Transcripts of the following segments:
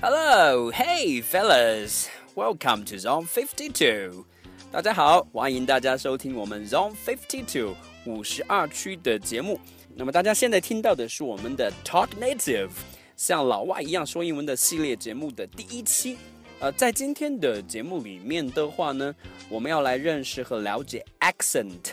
Hello, hey fellas, welcome to Zone Fifty Two。大家好，欢迎大家收听我们 Zone Fifty Two 五十二区的节目。那么大家现在听到的是我们的 Talk Native，像老外一样说英文的系列节目的第一期。 呃，在今天的节目里面的话呢，我们要来认识和了解 accent。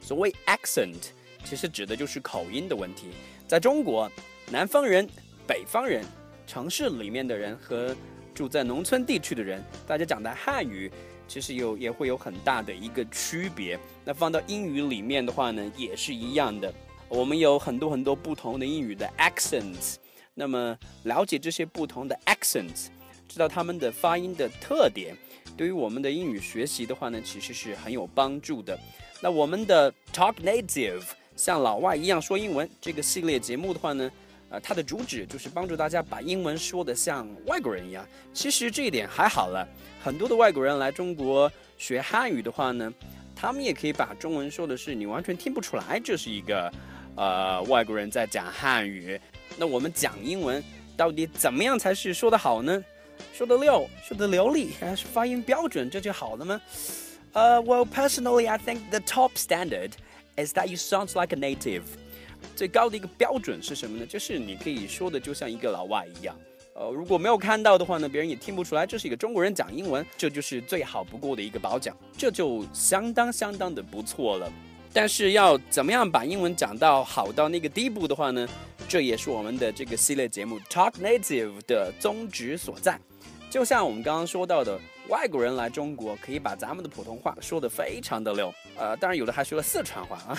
所谓 accent，其实指的就是口音的问题。在中国，南方人、北方人、城市里面的人和住在农村地区的人，大家讲的汉语其实有也会有很大的一个区别。那放到英语里面的话呢，也是一样的。我们有很多很多不同的英语的 accents。那么了解这些不同的 accents，知道他们的发音的特点，对于我们的英语学习的话呢，其实是很有帮助的。那我们的 Talk Native 像老外一样说英文这个系列节目的话呢，呃，它的主旨就是帮助大家把英文说得像外国人一样。其实这一点还好了，很多的外国人来中国学汉语的话呢，他们也可以把中文说的是你完全听不出来这是一个呃外国人在讲汉语。那我们讲英文到底怎么样才是说得好呢？说得溜，说得流利，还是发音标准，这就好了吗？呃、w e l l personally, I think the top standard is that you sound like a native. 最高的一个标准是什么呢？就是你可以说的就像一个老外一样。呃，如果没有看到的话呢，别人也听不出来这是一个中国人讲英文，这就是最好不过的一个褒奖，这就相当相当的不错了。但是要怎么样把英文讲到好到那个地步的话呢？这也是我们的这个系列节目 Talk Native 的宗旨所在。就像我们刚刚说到的，外国人来中国可以把咱们的普通话说得非常的溜，呃，当然有的还说了四川话啊，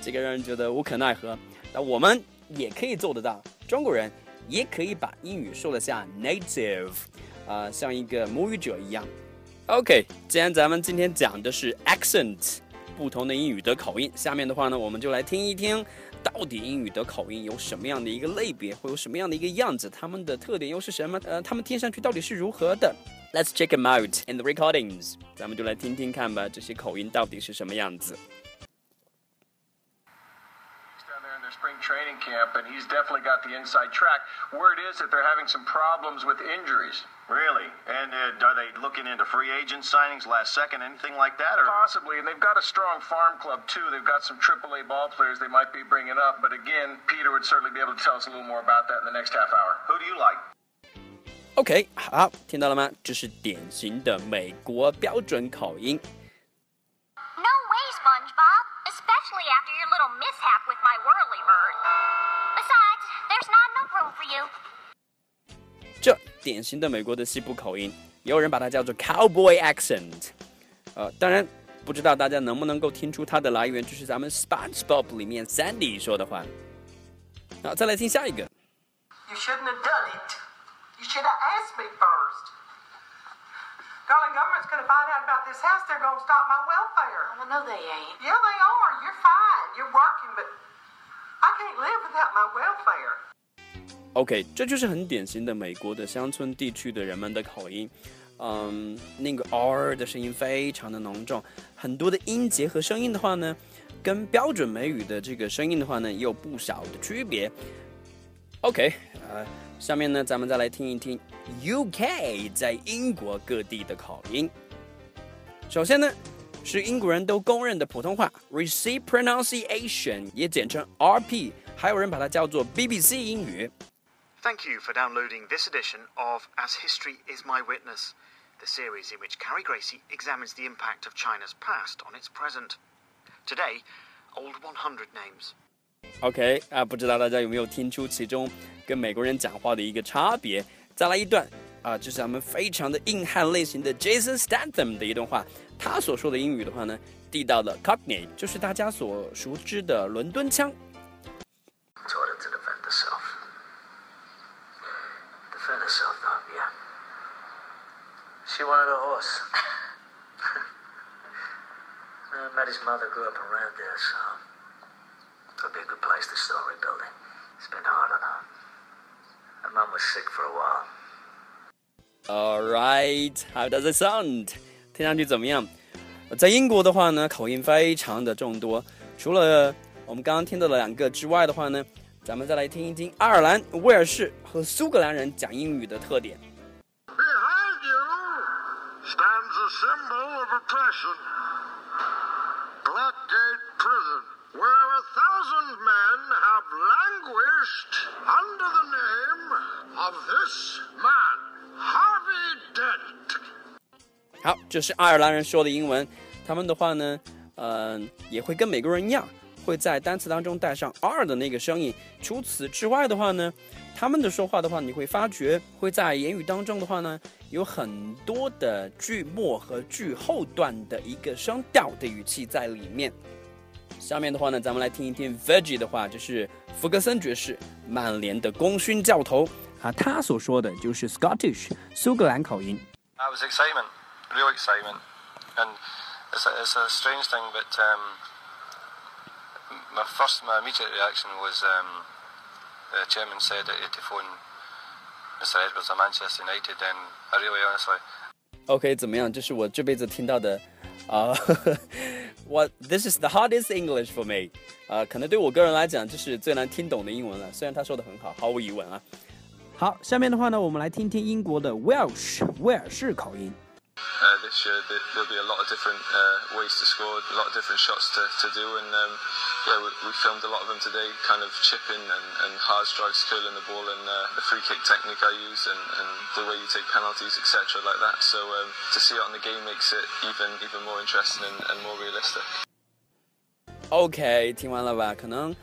这个让人觉得无可奈何。那我们也可以做得到，中国人也可以把英语说得像 native，啊、像一个母语者一样。OK，既然咱们今天讲的是 accent，不同的英语的口音，下面的话呢，我们就来听一听，到底英语的口音有什么样的一个类别，会有什么样的一个样子，它们的特点又是什么？呃，它们听上去到底是如何的？Let's check them out and recordings，咱们就来听听看吧，这些口音到底是什么样子。training camp, and he's definitely got the inside track. Word is that they're having some problems with injuries. Really? And uh, are they looking into free agent signings last second, anything like that? Or Possibly, and they've got a strong farm club too. They've got some AAA ball players they might be bringing up. But again, Peter would certainly be able to tell us a little more about that in the next half hour. who do you like? OK，好，听到了吗？这是典型的美国标准口音。 典型的美国的西部口音，也有人把它叫做 cowboy accent。呃，当然不知道大家能不能够听出它的来源，就是咱们 SpongeBob 里面 Sandy 说的话。好，再来听下一个。 You shouldn't have done it. You should have asked me first. Darling, government's gonna find out about this house. They're gonna stop my welfare. Oh, no, they ain't. Yeah, they are. You're fine. You're working, but I can't live without my welfare. OK，这就是很典型的美国的乡村地区的人们的口音。嗯，那个 R 的声音非常的浓重，很多的音节和声音的话呢，跟标准美语的这个声音的话呢，也有不少的区别。OK，呃，下面呢，咱们再来听一听 UK 在英国各地的口音。首先呢，是英国人都公认的普通话 Receipt Pronunciation，也简称 RP，还有人把它叫做 BBC 英语。Thank you for downloading this edition of As History Is My Witness, the series in which Carrie Gracie examines the impact of China's past on its present. Today, Old 100 Names. OK 啊，不知道大家有没有听出其中跟美国人讲话的一个差别？再来一段啊，这是咱们非常的硬汉类型的 Jason Statham 的一段话。他所说的英语的话呢，地道的 Cockney，就是大家所熟知的伦敦腔。 She wanted a horse. uh, Maddie's mother grew up around there, so it'll be a good place to start rebuilding. It's been hard on her. Her mum was sick for a while. All right, how does it sound？听上去怎么样？在英国的话呢，口音非常的众多。除了我们刚刚听到的两个之外的话呢，咱们再来听一听爱尔兰、威尔士和苏格兰人讲英语的特点。 symbol of oppression. Blackgate Prison, where a thousand men have languished under the name of this man, Harvey Dent. 好，这是爱尔兰人说的英文，他们的话呢，嗯、也会跟美国人一样， 会在单词当中带上 r 的那个声音。除此之外的话呢，他们的说话的话，你会发觉会在言语当中的话呢，有很多的句末和句后段的一个声调的语气在里面。下面的话呢，咱们来听一听 Veggie 的话，就是福格森爵士，曼联的功勋教头啊，他所说的就是 Scottish 苏格兰口音。I was excitement, real excitement, and it's a, it's a strange thing, but um, my first, my immediate reaction was um, the chairman said that he had to phone Mr Edwards of Manchester United, and I really honestly OK，怎么样？这是我这辈子听到的，啊、我 This is the hardest English for me，啊、可能对我个人来讲，这是最难听懂的英文了。虽然他说的很好，毫无疑问啊。好，下面的话呢，我们来听听英国的 Welsh 威尔士口音。 uh, this year there, there'll be a lot of different uh, ways to score, a lot of different shots to, to do, and um, yeah, we, we filmed a lot of them today, kind of chipping and, and hard strikes, curling the ball, and uh, the free kick technique I use, and, and the way you take penalties, etc., like that. So um, to see it on the game makes it even even more interesting and, and more realistic. OK，听完了吧？可能，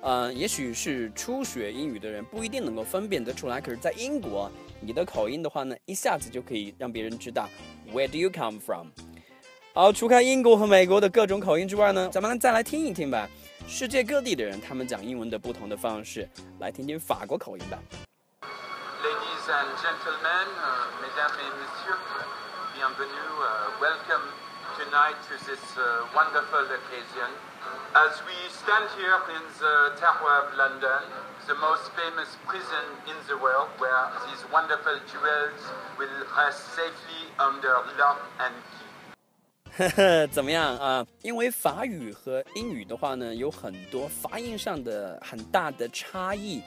呃，也许是初学英语的人不一定能够分辨得出来，可是，在英国，你的口音的话呢，一下子就可以让别人知道 Where do you come from？好，除开英国和美国的各种口音之外呢，咱们再来听一听吧， 世界各地的人他们讲英文的不同的方式，来听听法国口音吧。 Ladies and gentlemen, uh, mesdames et messieurs, bienvenue, uh, welcome tonight to this uh, wonderful occasion. As we stand here in the Tower of London, the most famous prison in the world, where these wonderful jewels will rest safely under lock and key. 呵呵，怎么样啊？因为法语和英语的话呢，有很多发音上的很大的差异。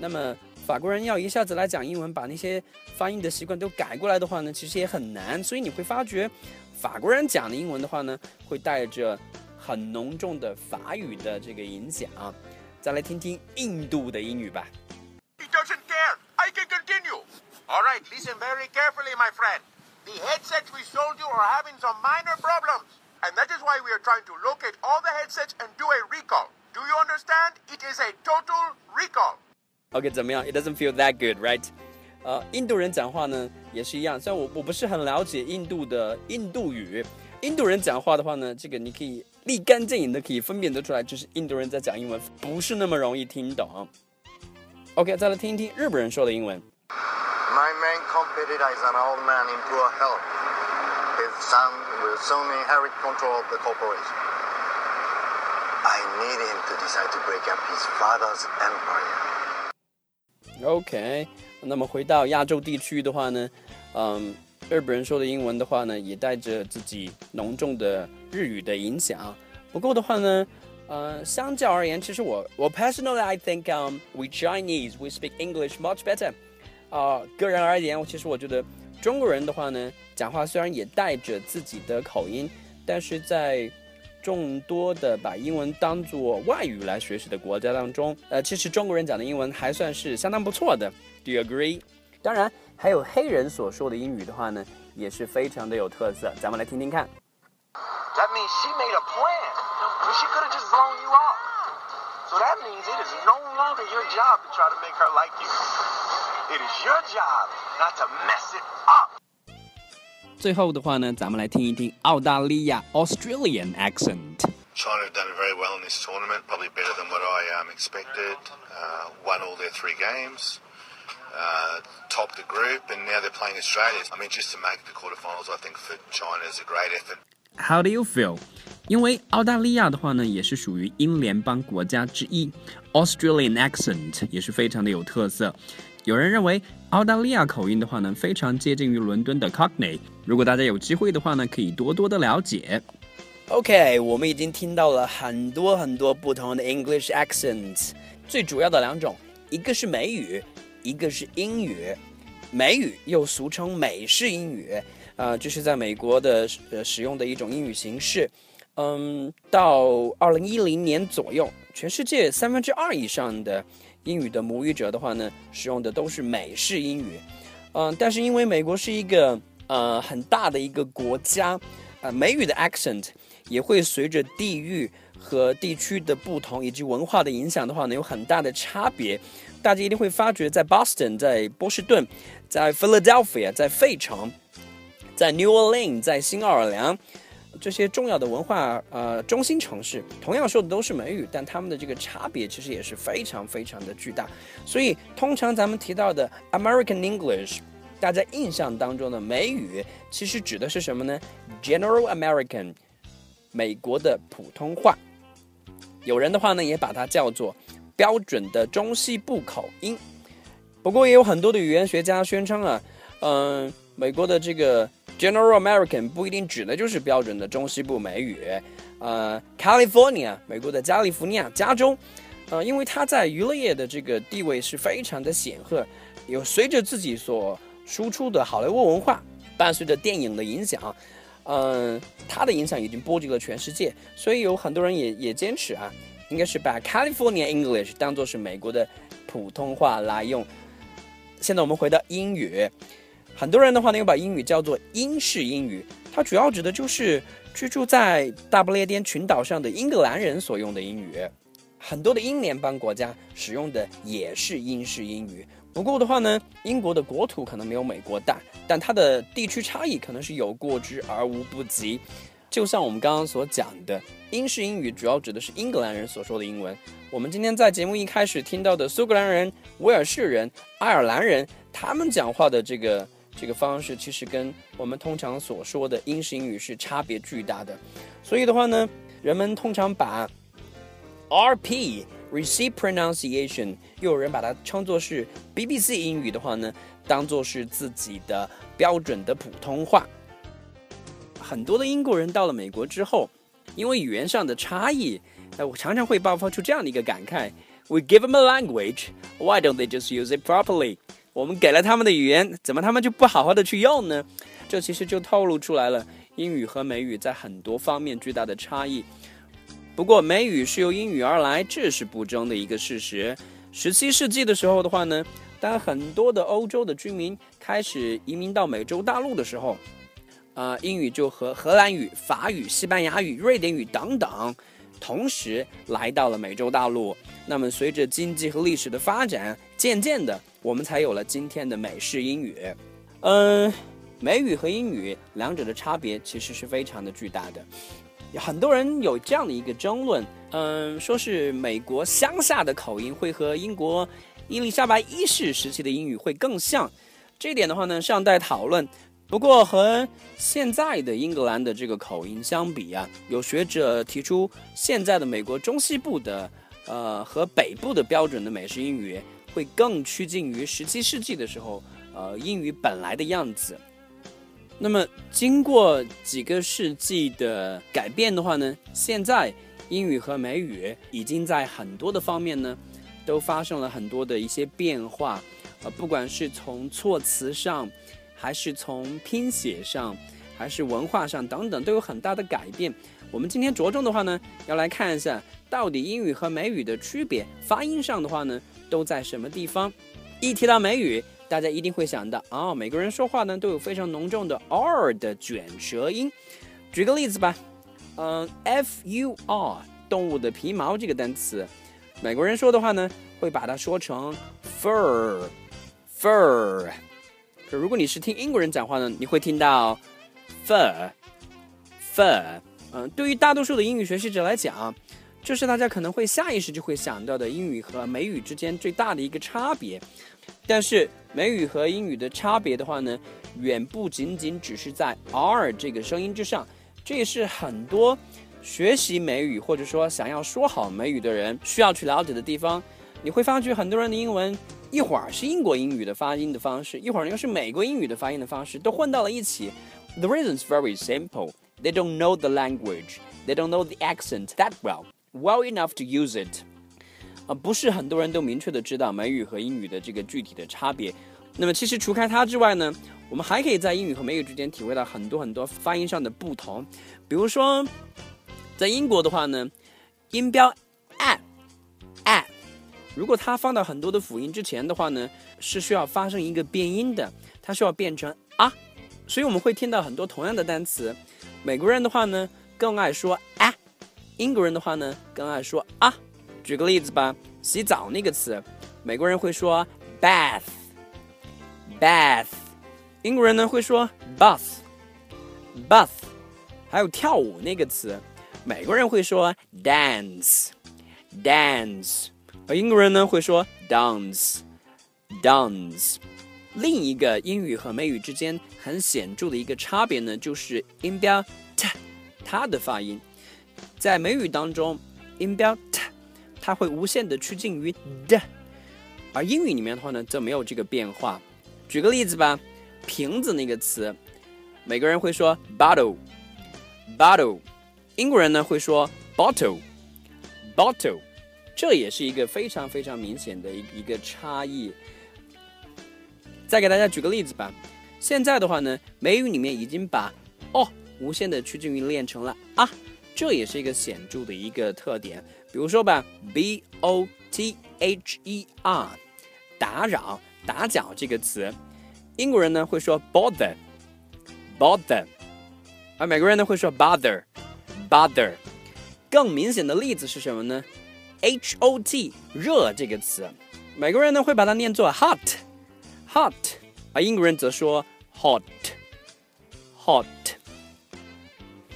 那么法国人要一下子来讲英文，把那些发音的习惯都改过来的话呢，其实也很难。所以你会发觉，法国人讲的英文的话呢，会带着很浓重的法语的这个影响。再来听听印度的英语吧。He doesn't care. I can continue. All right, listen very carefully, my friend. The headsets we sold you are having some minor problems. And that is why we are trying to locate all the headsets and do a recall. Do you understand? It is a total recall. OK，怎么样？It doesn't feel that good, right？呃，印度人讲话呢也是一样，虽然我我不是很了解印度的印度语，印度人讲话的话呢，这个你可以立竿见影的可以分辨得出来，就是印度人在讲英文，不是那么容易听懂。OK，再来听一听日本人说的英文。 My main competitor is an old man in poor health. His son will soon inherit control of the corporation. I need him to decide to break up his father's empire. OK，那么回到亚洲地区的话呢，嗯，日本人说的英文的话呢，也带着自己浓重的日语的影响。不过的话呢，呃，相较而言，其实我我 personally I think um we Chinese we speak English much better。 啊、个人而言，我其实我觉得中国人的话呢，讲话虽然也带着自己的口音，但是在众多的把英文当做外语来学习的国家当中，呃，其实中国人讲的英文还算是相当不错的。Do you agree？当然，还有黑人所说的英语的话呢，也是非常的有特色。咱们来听听看。That me she made a plan. Well, she could have just blown you off. So that means it is no longer your job to try to make her like you. It is your job not to mess it up. 最后的话呢，咱们来听一听澳大利亚 Australian accent。 China have done very well in this tournament, probably better than what I um, expected. Uh, won all their three games, uh, topped the group, and now they're playing Australia. I mean, just to make the quarterfinals, I think for China is a great effort. How do you feel？ 因为澳大利亚的话呢，也是属于英联邦国家之一，Australian accent 也是非常的有特色。有人认为澳大利亚口音的话呢，非常接近于伦敦的 Cockney。如果大家有机会的话呢，可以多多的了解。OK，我们已经听到了很多很多不同的 English accents，最主要的两种，一个是美语，一个是英语。美语又俗称美式英语，啊，这是在美国的呃使用的一种英语形式。嗯，到二零一零年左右，全世界三分之二以上的英语的母语者的话呢，使用的都是美式英语。嗯，但是因为美国是一个呃很大的一个国家，呃，美语的 accent 也会随着地域和地区的不同以及文化的影响的话呢，有很大的差别。大家一定会发觉，在 Boston，在波士顿，在 Philadelphia，在费城，在 New Orleans，在新奥尔良。这些重要的文化呃中心城市，同样说的都是美语，但他们的这个差别其实也是非常非常的巨大。所以通常咱们提到的 American English，大家印象当中的美语，其实指的是什么呢？General American，美国的普通话。有人的话呢，也把它叫做标准的中西部口音。不过也有很多的语言学家宣称啊，嗯，美国的这个。General American 不一定指的就是标准的中西部美语，呃，California 美国的加利福尼亚加州，呃，因为它在娱乐业的这个地位是非常的显赫，有随着自己所输出的好莱坞文化，伴随着电影的影响，嗯，它的影响已经波及了全世界，所以有很多人也也坚持啊，应该是把 California English 当做是美国的普通话来用。现在我们回到英语。很多人的话呢，又把英语叫做英式英语，它主要指的就是居住在大不列颠群岛上的英格兰人所用的英语。很多的英联邦国家使用的也是英式英语。不过的话呢，英国的国土可能没有美国大，但它的地区差异可能是有过之而无不及。就像我们刚刚所讲的，英式英语主要指的是英格兰人所说的英文。我们今天在节目一开始听到的苏格兰人、威尔士人、爱尔兰人，他们讲话的这个。这个方式其实跟我们通常所说的英式英语是差别巨大的，所以的话呢，人们通常把 RP Receive Pronunciation，又有人把它称作是 BBC 英语的话呢，当做是自己的标准的普通话。很多的英国人到了美国之后，因为语言上的差异，哎，我常常会爆发出这样的一个感慨：We give them a language, why don't they just use it properly？我们给了他们的语言，怎么他们就不好好的去用呢？这其实就透露出来了英语和美语在很多方面巨大的差异。不过美语是由英语而来，这是不争的一个事实。十七世纪的时候的话呢，当很多的欧洲的居民开始移民到美洲大陆的时候，啊，英语就和荷兰语、法语、西班牙语、瑞典语等等。同时来到了美洲大陆，那么随着经济和历史的发展，渐渐的我们才有了今天的美式英语。嗯，美语和英语两者的差别其实是非常的巨大的。很多人有这样的一个争论，嗯，说是美国乡下的口音会和英国伊丽莎白一世时期的英语会更像，这一点的话呢尚待讨论。不过和现在的英格兰的这个口音相比啊，有学者提出，现在的美国中西部的，呃和北部的标准的美式英语会更趋近于十七世纪的时候，呃英语本来的样子。那么经过几个世纪的改变的话呢，现在英语和美语已经在很多的方面呢，都发生了很多的一些变化，呃不管是从措辞上。还是从拼写上，还是文化上等等，都有很大的改变。我们今天着重的话呢，要来看一下到底英语和美语的区别，发音上的话呢，都在什么地方。一提到美语，大家一定会想到啊，每个人说话呢都有非常浓重的 R 的卷舌音。举个例子吧，嗯，F U R 动物的皮毛这个单词，美国人说的话呢，会把它说成 fur，fur 可。如果你是听英国人讲话呢，你会听到 fur，fur。嗯，对于大多数的英语学习者来讲，这是大家可能会下意识就会想到的英语和美语之间最大的一个差别。但是美语和英语的差别的话呢，远不仅仅只是在 r 这个声音之上。这也是很多学习美语或者说想要说好美语的人需要去了解的地方。你会发觉很多人的英文一会儿是英国英语的发音的方式，一会儿又是美国英语的发音的方式，都混到了一起。The reason is very simple. They don't know the language. They don't know the accent that well, well enough to use it. 啊，不是很多人都明确的知道美语和英语的这个具体的差别。那么，其实除开它之外呢，我们还可以在英语和美语之间体会到很多很多发音上的不同。比如说，在英国的话呢，音标 a a，如果它放到很多的辅音之前的话呢，是需要发生一个变音的，它需要变成啊。所以我们会听到很多同样的单词。美国人的话呢，更爱说啊；英国人的话呢，更爱说啊。举个例子吧，洗澡那个词，美国人会说 bath，bath。英国人呢会说 bath，bath，还有跳舞那个词，美国人会说 dance，dance，而英国人呢会说 dance，dance。另一个英语和美语之间很显著的一个差别呢，就是音标 t，它的发音，在美语当中，音标 t，它会无限的趋近于 d，而英语里面的话呢，则没有这个变化。举个例子吧。瓶子那个词，美国人会说 bottle，bottle，英国人呢会说 bottle，bottle，这也是一个非常非常明显的一一个差异。再给大家举个例子吧，现在的话呢，美语里面已经把哦无限的趋近于练成了啊，这也是一个显著的一个特点。比如说吧，b o t h e r，打扰、打搅这个词。英国人呢会说 bother，bother，而美国人呢会说 bother，bother。更明显的例子是什么呢？hot 热这个词，美国人呢会把它念作 hot hot，而英国人则说 hot，hot。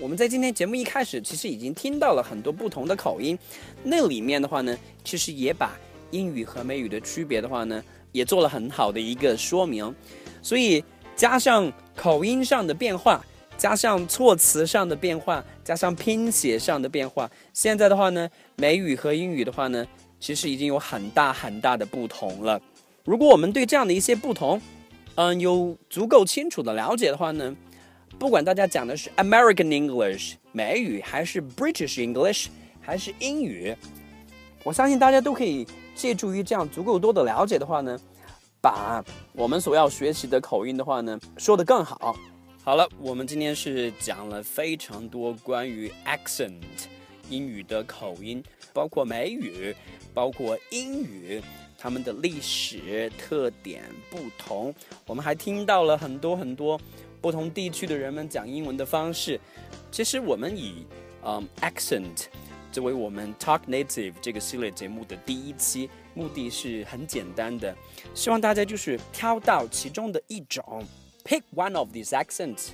我们在今天节目一开始其实已经听到了很多不同的口音，那里面的话呢，其实也把英语和美语的区别的话呢，也做了很好的一个说明。所以加上口音上的变化，加上措辞上的变化，加上拼写上的变化，现在的话呢，美语和英语的话呢，其实已经有很大很大的不同了。如果我们对这样的一些不同，嗯，有足够清楚的了解的话呢，不管大家讲的是 American English 美语，还是 British English 还是英语，我相信大家都可以借助于这样足够多的了解的话呢。把我们所要学习的口音的话呢，说得更好。好了，我们今天是讲了非常多关于 accent 英语的口音，包括美语，包括英语，他们的历史特点不同。我们还听到了很多很多不同地区的人们讲英文的方式。其实我们以嗯 accent 作为我们 Talk Native 这个系列节目的第一期。目的是很简单的，希望大家就是挑到其中的一种，pick one of these accents，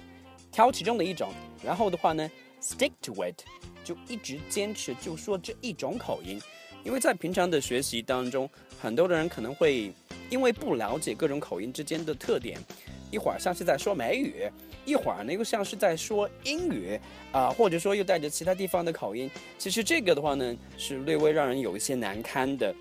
挑其中的一种，然后的话呢，stick to it，就一直坚持就说这一种口音，因为在平常的学习当中，很多的人可能会因为不了解各种口音之间的特点，一会儿像是在说美语，一会儿呢又像是在说英语，啊，或者说又带着其他地方的口音，其实这个的话呢，是略微让人有一些难堪的。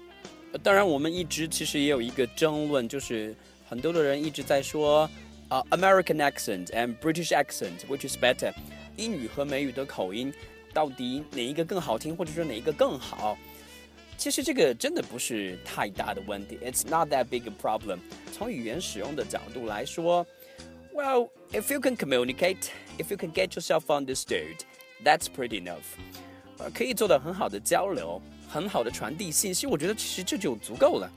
当然，我们一直其实也有一个争论，就是很多的人一直在说啊，American accent and British accent，which is better？英语和美语的口音到底哪一个更好听，或者说哪一个更好？其实这个真的不是太大的问题，It's not that big a problem。从语言使用的角度来说，Well，if you can communicate，if you can get yourself understood，that's pretty enough。呃，可以做到很好的交流。很好的传递信息，我觉得其实这就足够了。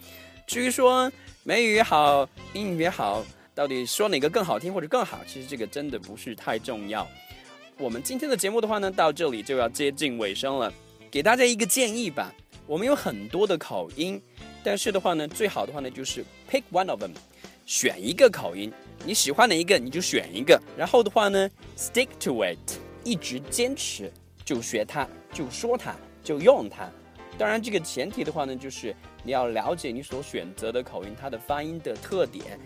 至于说美语也好，英语也好，到底说哪个更好听或者更好，其实这个真的不是太重要。我们今天的节目的话呢，到这里就要接近尾声了。给大家一个建议吧，我们有很多的口音，但是的话呢，最好的话呢就是 pick one of them，选一个口音，你喜欢哪一个你就选一个，然后的话呢 stick to it，一直坚持，就学它，就说它，就用它。当然，这个前提的话呢，就是你要了解你所选择的口音它的发音的特点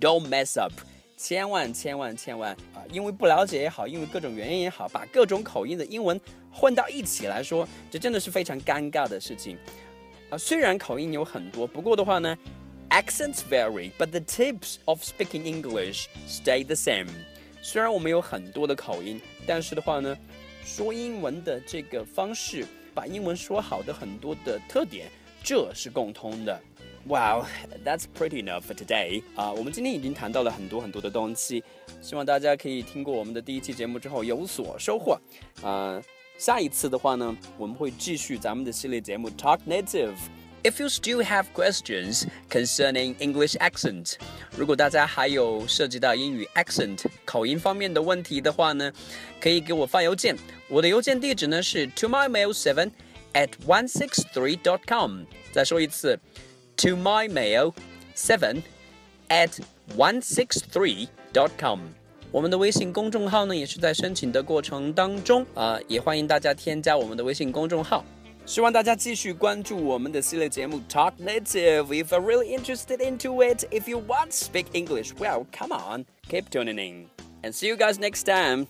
，Don't mess up，千万千万千万啊！因为不了解也好，因为各种原因也好，把各种口音的英文混到一起来说，这真的是非常尴尬的事情啊！虽然口音有很多，不过的话呢 Accents vary, but the tips of speaking English stay the same. 虽然我们有很多的口音，但是的话呢，说英文的这个方式，把英文说好的很多的特点，这是共通的。Wow, that's pretty enough for today. 啊、我们今天已经谈到了很多很多的东西，希望大家可以听过我们的第一期节目之后有所收获。啊、下一次的话呢，我们会继续咱们的系列节目 Talk Native。If you still have questions concerning English accent，如果大家还有涉及到英语 accent 口音方面的问题的话呢，可以给我发邮件。我的邮件地址呢是 to my mail seven at one six three dot com。再说一次，to my mail seven at one six three dot com。 我们的微信公众号呢也是在申请的过程当中啊、也欢迎大家添加我们的微信公众号。希望大家继续关注我们的系列节目 Talk Native. If you're really interested into it, if you want to speak English, well, come on, keep tuning in. And see you guys next time.